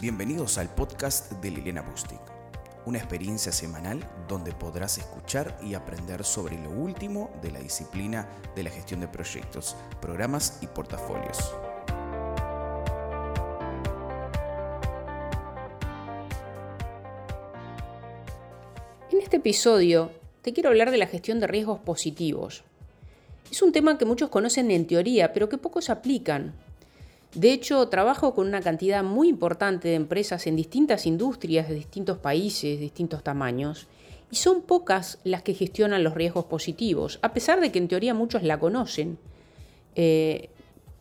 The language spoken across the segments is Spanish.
Bienvenidos al podcast de Liliana Bustic, una experiencia semanal donde podrás escuchar y aprender sobre lo último de la disciplina de la gestión de proyectos, programas y portafolios. En este episodio te quiero hablar de la gestión de riesgos positivos. Es un tema que muchos conocen en teoría, pero que pocos aplican de hecho, trabajo con una cantidad muy importante de empresas en distintas industrias de distintos países, distintos tamaños, y son pocas las que gestionan los riesgos positivos, a pesar de que en teoría muchos la conocen, eh,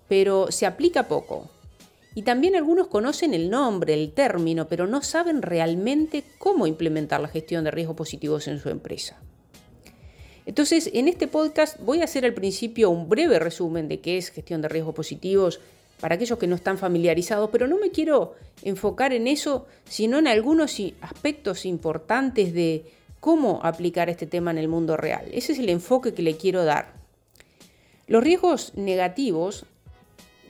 pero se aplica poco. Y también algunos conocen el nombre, el término, pero no saben realmente cómo implementar la gestión de riesgos positivos en su empresa. Entonces, en este podcast voy a hacer al principio un breve resumen de qué es gestión de riesgos positivos, para aquellos que no están familiarizados, pero no me quiero enfocar en eso, sino en algunos aspectos importantes de cómo aplicar este tema en el mundo real. Ese es el enfoque que le quiero dar. Los riesgos negativos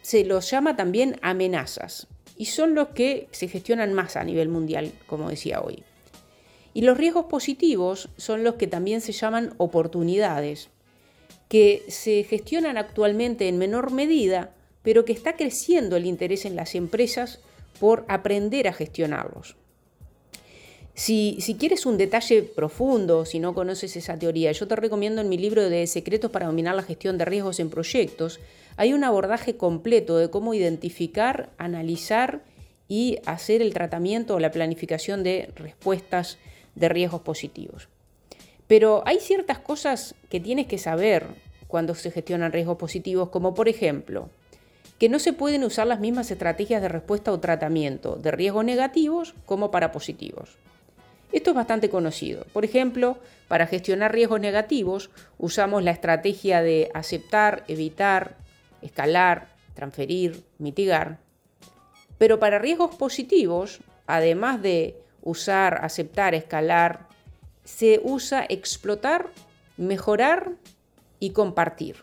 se los llama también amenazas y son los que se gestionan más a nivel mundial, como decía hoy. Y los riesgos positivos son los que también se llaman oportunidades, que se gestionan actualmente en menor medida, pero que está creciendo el interés en las empresas por aprender a gestionarlos. Si, quieres un detalle profundo, si no conoces esa teoría, yo te recomiendo en mi libro de Secretos para dominar la gestión de riesgos en proyectos, hay un abordaje completo de cómo identificar, analizar y hacer el tratamiento o la planificación de respuestas de riesgos positivos. Pero hay ciertas cosas que tienes que saber cuando se gestionan riesgos positivos, como por ejemplo, que no se pueden usar las mismas estrategias de respuesta o tratamiento de riesgos negativos como para positivos. Esto es bastante conocido. Por ejemplo, para gestionar riesgos negativos usamos la estrategia de aceptar, evitar, escalar, transferir, mitigar. Pero para riesgos positivos, además de usar, aceptar, escalar, se usa explotar, mejorar y compartir.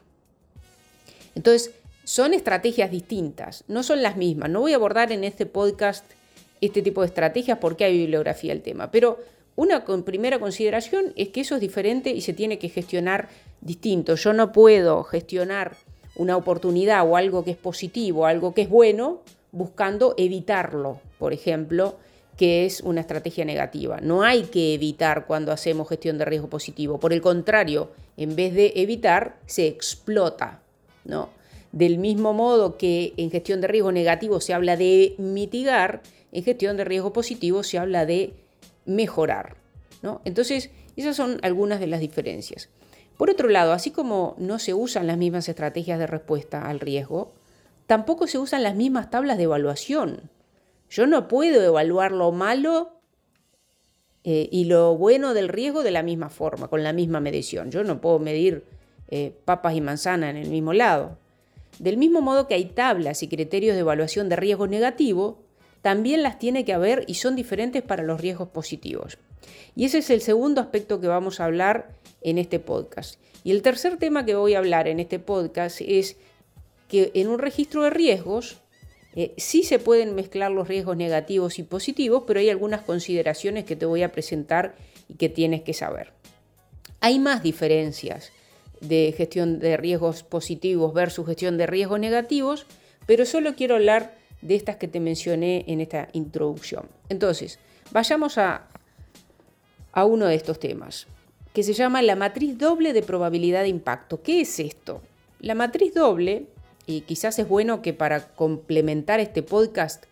Entonces, son estrategias distintas, no son las mismas. No voy a abordar en este podcast este tipo de estrategias porque hay bibliografía del tema, pero una primera consideración es que eso es diferente y se tiene que gestionar distinto. Yo no puedo gestionar una oportunidad o algo que es positivo, algo que es bueno, buscando evitarlo, por ejemplo, que es una estrategia negativa. No hay que evitar cuando hacemos gestión de riesgo positivo. Por el contrario, en vez de evitar, se explota. ¿no? Del mismo modo que en gestión de riesgo negativo se habla de mitigar, en gestión de riesgo positivo se habla de mejorar. ¿no? Entonces, esas son algunas de las diferencias. Por otro lado, así como no se usan las mismas estrategias de respuesta al riesgo, tampoco se usan las mismas tablas de evaluación. Yo no puedo evaluar lo malo eh, y lo bueno del riesgo de la misma forma, con la misma medición. Yo no puedo medir eh, papas y manzanas en el mismo lado. Del mismo modo que hay tablas y criterios de evaluación de riesgo negativo, también las tiene que haber y son diferentes para los riesgos positivos. Y ese es el segundo aspecto que vamos a hablar en este podcast. Y el tercer tema que voy a hablar en este podcast es que en un registro de riesgos eh, sí se pueden mezclar los riesgos negativos y positivos, pero hay algunas consideraciones que te voy a presentar y que tienes que saber. Hay más diferencias de gestión de riesgos positivos versus gestión de riesgos negativos, pero solo quiero hablar de estas que te mencioné en esta introducción. Entonces, vayamos a, a uno de estos temas, que se llama la matriz doble de probabilidad de impacto. ¿Qué es esto? La matriz doble, y quizás es bueno que para complementar este podcast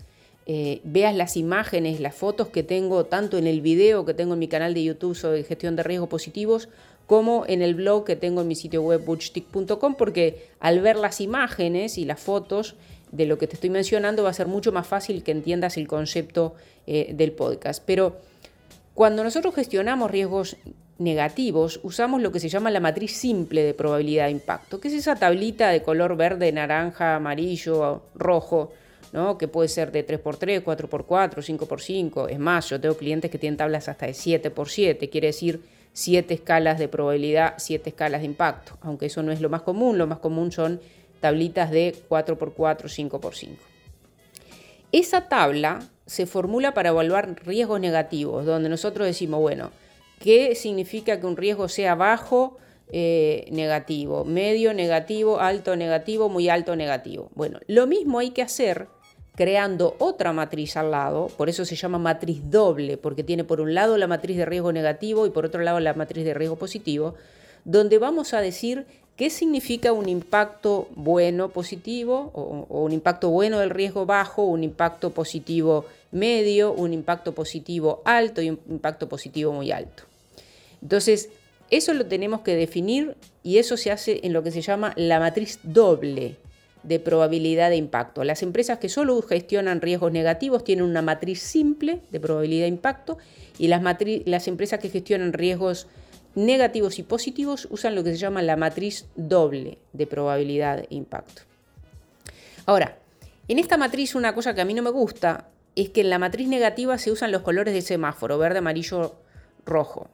eh, veas las imágenes, las fotos que tengo tanto en el video que tengo en mi canal de YouTube sobre gestión de riesgos positivos, como en el blog que tengo en mi sitio web butchtick.com, porque al ver las imágenes y las fotos de lo que te estoy mencionando va a ser mucho más fácil que entiendas el concepto eh, del podcast. Pero cuando nosotros gestionamos riesgos negativos, usamos lo que se llama la matriz simple de probabilidad de impacto, que es esa tablita de color verde, naranja, amarillo, rojo, ¿no? que puede ser de 3x3, 4x4, 5x5. Es más, yo tengo clientes que tienen tablas hasta de 7x7, quiere decir siete escalas de probabilidad, siete escalas de impacto, aunque eso no es lo más común, lo más común son tablitas de 4x4, 5x5. Esa tabla se formula para evaluar riesgos negativos, donde nosotros decimos, bueno, ¿qué significa que un riesgo sea bajo? Eh, negativo, medio negativo, alto negativo, muy alto negativo. Bueno, lo mismo hay que hacer creando otra matriz al lado, por eso se llama matriz doble, porque tiene por un lado la matriz de riesgo negativo y por otro lado la matriz de riesgo positivo, donde vamos a decir qué significa un impacto bueno positivo o, un impacto bueno del riesgo bajo, un impacto positivo medio, un impacto positivo alto y un impacto positivo muy alto. Entonces, eso lo tenemos que definir y eso se hace en lo que se llama la matriz doble de probabilidad de impacto. Las empresas que solo gestionan riesgos negativos tienen una matriz simple de probabilidad de impacto y las, empresas que gestionan riesgos negativos y positivos usan lo que se llama la matriz doble de probabilidad de impacto. Ahora, en esta matriz una cosa que a mí no me gusta es que en la matriz negativa se usan los colores de semáforo, verde, amarillo, rojo.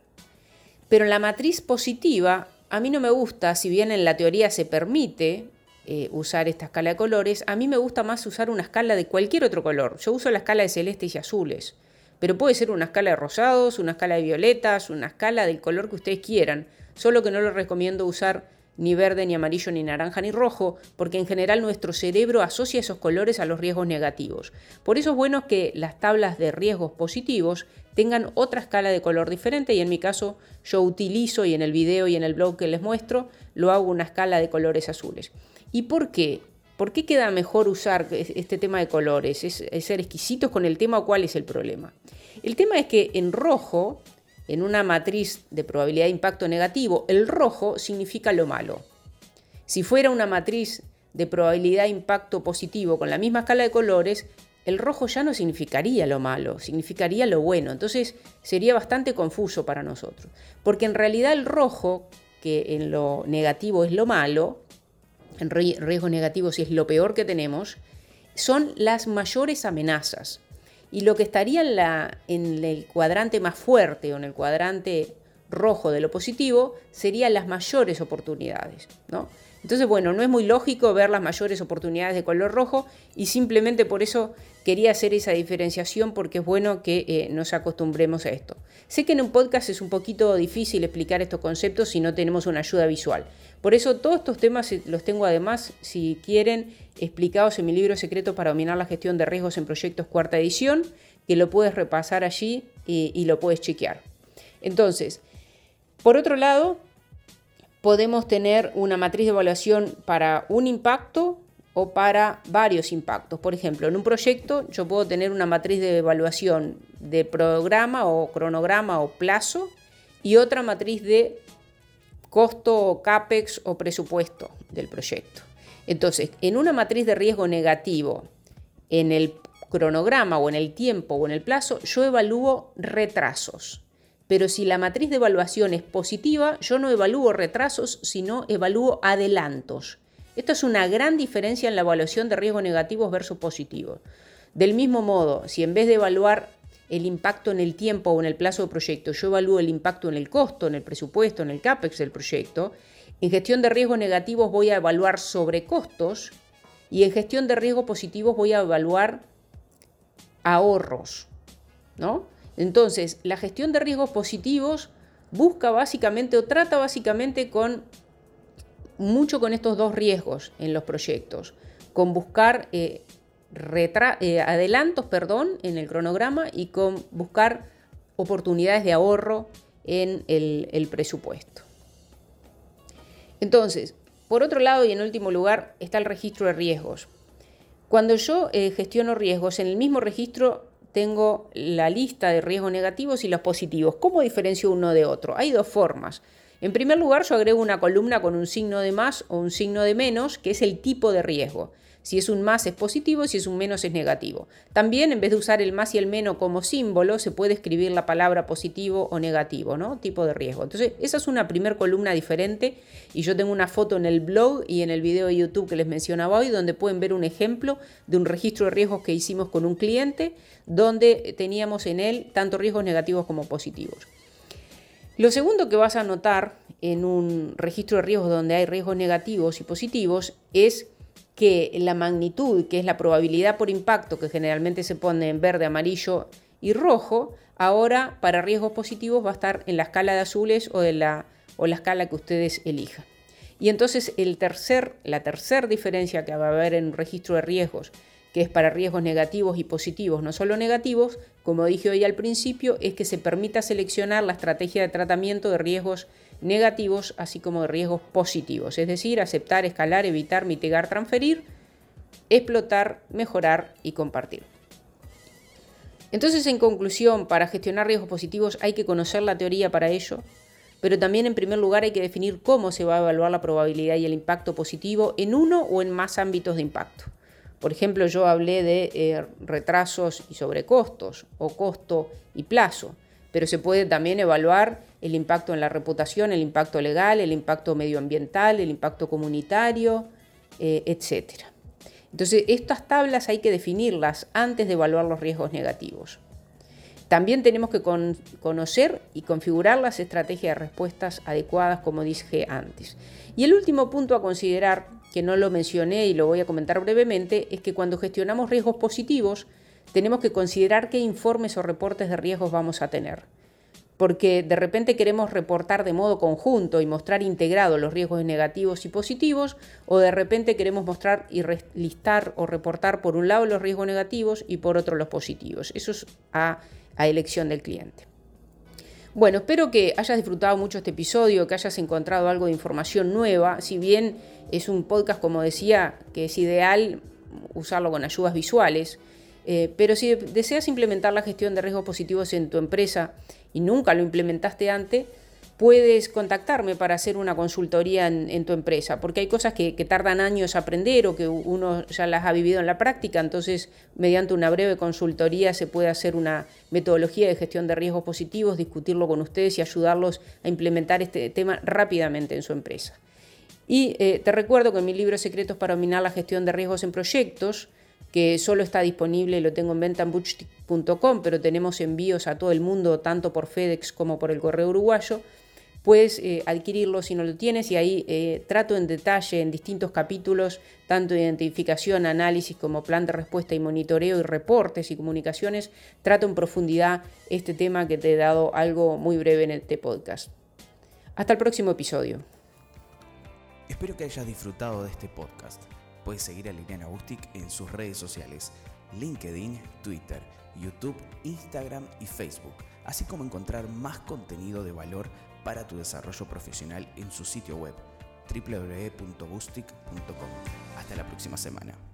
Pero en la matriz positiva a mí no me gusta, si bien en la teoría se permite, eh, usar esta escala de colores. A mí me gusta más usar una escala de cualquier otro color. Yo uso la escala de celestes y azules, pero puede ser una escala de rosados, una escala de violetas, una escala del color que ustedes quieran, solo que no les recomiendo usar ni verde, ni amarillo, ni naranja, ni rojo, porque en general nuestro cerebro asocia esos colores a los riesgos negativos. Por eso es bueno que las tablas de riesgos positivos tengan otra escala de color diferente y en mi caso yo utilizo y en el video y en el blog que les muestro lo hago una escala de colores azules. ¿Y por qué? ¿Por qué queda mejor usar este tema de colores? ¿Es, ser exquisitos con el tema o cuál es el problema? El tema es que en rojo, en una matriz de probabilidad de impacto negativo, el rojo significa lo malo. Si fuera una matriz de probabilidad de impacto positivo con la misma escala de colores, el rojo ya no significaría lo malo, significaría lo bueno. Entonces sería bastante confuso para nosotros. Porque en realidad el rojo, que en lo negativo es lo malo, en riesgos negativos es lo peor que tenemos, son las mayores amenazas. Y lo que estaría en, el cuadrante más fuerte o en el cuadrante rojo de lo positivo serían las mayores oportunidades. ¿no? Entonces, bueno, no es muy lógico ver las mayores oportunidades de color rojo y simplemente por eso quería hacer esa diferenciación porque es bueno que eh, nos acostumbremos a esto. Sé que en un podcast es un poquito difícil explicar estos conceptos si no tenemos una ayuda visual. Por eso todos estos temas eh, los tengo además, si quieren, explicados en mi libro secreto para dominar la gestión de riesgos en proyectos cuarta edición, que lo puedes repasar allí y, y lo puedes chequear. Entonces, por otro lado, podemos tener una matriz de evaluación para un impacto o para varios impactos. Por ejemplo, en un proyecto yo puedo tener una matriz de evaluación de programa o cronograma o plazo y otra matriz de costo, CAPEX o presupuesto del proyecto. Entonces, en una matriz de riesgo negativo, en el cronograma o en el tiempo o en el plazo, yo evalúo retrasos. Pero si la matriz de evaluación es positiva, yo no evalúo retrasos, sino evalúo adelantos. Esto es una gran diferencia en la evaluación de riesgo negativos versus positivos. Del mismo modo, si en vez de evaluar el impacto en el tiempo o en el plazo del proyecto, yo evalúo el impacto en el costo, en el presupuesto, en el CAPEX del proyecto. En gestión de riesgos negativos voy a evaluar sobrecostos y en gestión de riesgos positivos voy a evaluar ahorros, ¿no? Entonces, la gestión de riesgos positivos busca básicamente o trata básicamente con mucho con estos dos riesgos en los proyectos, con buscar eh, eh, adelantos perdón, en el cronograma y con buscar oportunidades de ahorro en el, presupuesto. Entonces, por otro lado y en último lugar está el registro de riesgos. Cuando yo eh, gestiono riesgos, en el mismo registro tengo la lista de riesgos negativos y los positivos. ¿Cómo diferencio uno de otro? Hay dos formas. En primer lugar, yo agrego una columna con un signo de más o un signo de menos, que es el tipo de riesgo. Si es un más es positivo, si es un menos es negativo. También en vez de usar el más y el menos como símbolo, se puede escribir la palabra positivo o negativo, ¿no? Tipo de riesgo. Entonces, esa es una primer columna diferente y yo tengo una foto en el blog y en el video de YouTube que les mencionaba hoy donde pueden ver un ejemplo de un registro de riesgos que hicimos con un cliente donde teníamos en él tanto riesgos negativos como positivos. Lo segundo que vas a notar en un registro de riesgos donde hay riesgos negativos y positivos es que la magnitud, que es la probabilidad por impacto, que generalmente se pone en verde, amarillo y rojo, ahora para riesgos positivos va a estar en la escala de azules o, de la, o la escala que ustedes elijan. Y entonces el tercer, la tercera diferencia que va a haber en un registro de riesgos, que es para riesgos negativos y positivos, no solo negativos, como dije hoy al principio, es que se permita seleccionar la estrategia de tratamiento de riesgos negativos, así como de riesgos positivos, es decir, aceptar, escalar, evitar, mitigar, transferir, explotar, mejorar y compartir. Entonces, en conclusión, para gestionar riesgos positivos hay que conocer la teoría para ello, pero también en primer lugar hay que definir cómo se va a evaluar la probabilidad y el impacto positivo en uno o en más ámbitos de impacto. Por ejemplo, yo hablé de eh, retrasos y sobrecostos o costo y plazo, pero se puede también evaluar el impacto en la reputación, el impacto legal, el impacto medioambiental, el impacto comunitario, eh, etc. Entonces, estas tablas hay que definirlas antes de evaluar los riesgos negativos. También tenemos que conocer y configurar las estrategias de respuestas adecuadas, como dije antes. Y el último punto a considerar, que no lo mencioné y lo voy a comentar brevemente, es que cuando gestionamos riesgos positivos, tenemos que considerar qué informes o reportes de riesgos vamos a tener porque de repente queremos reportar de modo conjunto y mostrar integrado los riesgos negativos y positivos, o de repente queremos mostrar y listar o reportar por un lado los riesgos negativos y por otro los positivos. Eso es a, elección del cliente. Bueno, espero que hayas disfrutado mucho este episodio, que hayas encontrado algo de información nueva, si bien es un podcast, como decía, que es ideal usarlo con ayudas visuales. Eh, pero si deseas implementar la gestión de riesgos positivos en tu empresa y nunca lo implementaste antes, puedes contactarme para hacer una consultoría en, tu empresa, porque hay cosas que, tardan años aprender o que uno ya las ha vivido en la práctica, entonces mediante una breve consultoría se puede hacer una metodología de gestión de riesgos positivos, discutirlo con ustedes y ayudarlos a implementar este tema rápidamente en su empresa. Y eh, te recuerdo que en mi libro Secretos para dominar la gestión de riesgos en proyectos, que solo está disponible, lo tengo en venta en butchtick.com, pero tenemos envíos a todo el mundo, tanto por FedEx como por el correo uruguayo. Puedes eh, adquirirlo si no lo tienes y ahí eh, trato en detalle en distintos capítulos, tanto identificación, análisis como plan de respuesta y monitoreo y reportes y comunicaciones, trato en profundidad este tema que te he dado algo muy breve en este podcast. Hasta el próximo episodio. Espero que hayas disfrutado de este podcast. Puedes seguir a Liliana Bustic en sus redes sociales, LinkedIn, Twitter, YouTube, Instagram y Facebook, así como encontrar más contenido de valor para tu desarrollo profesional en su sitio web www.bustic.com. Hasta la próxima semana.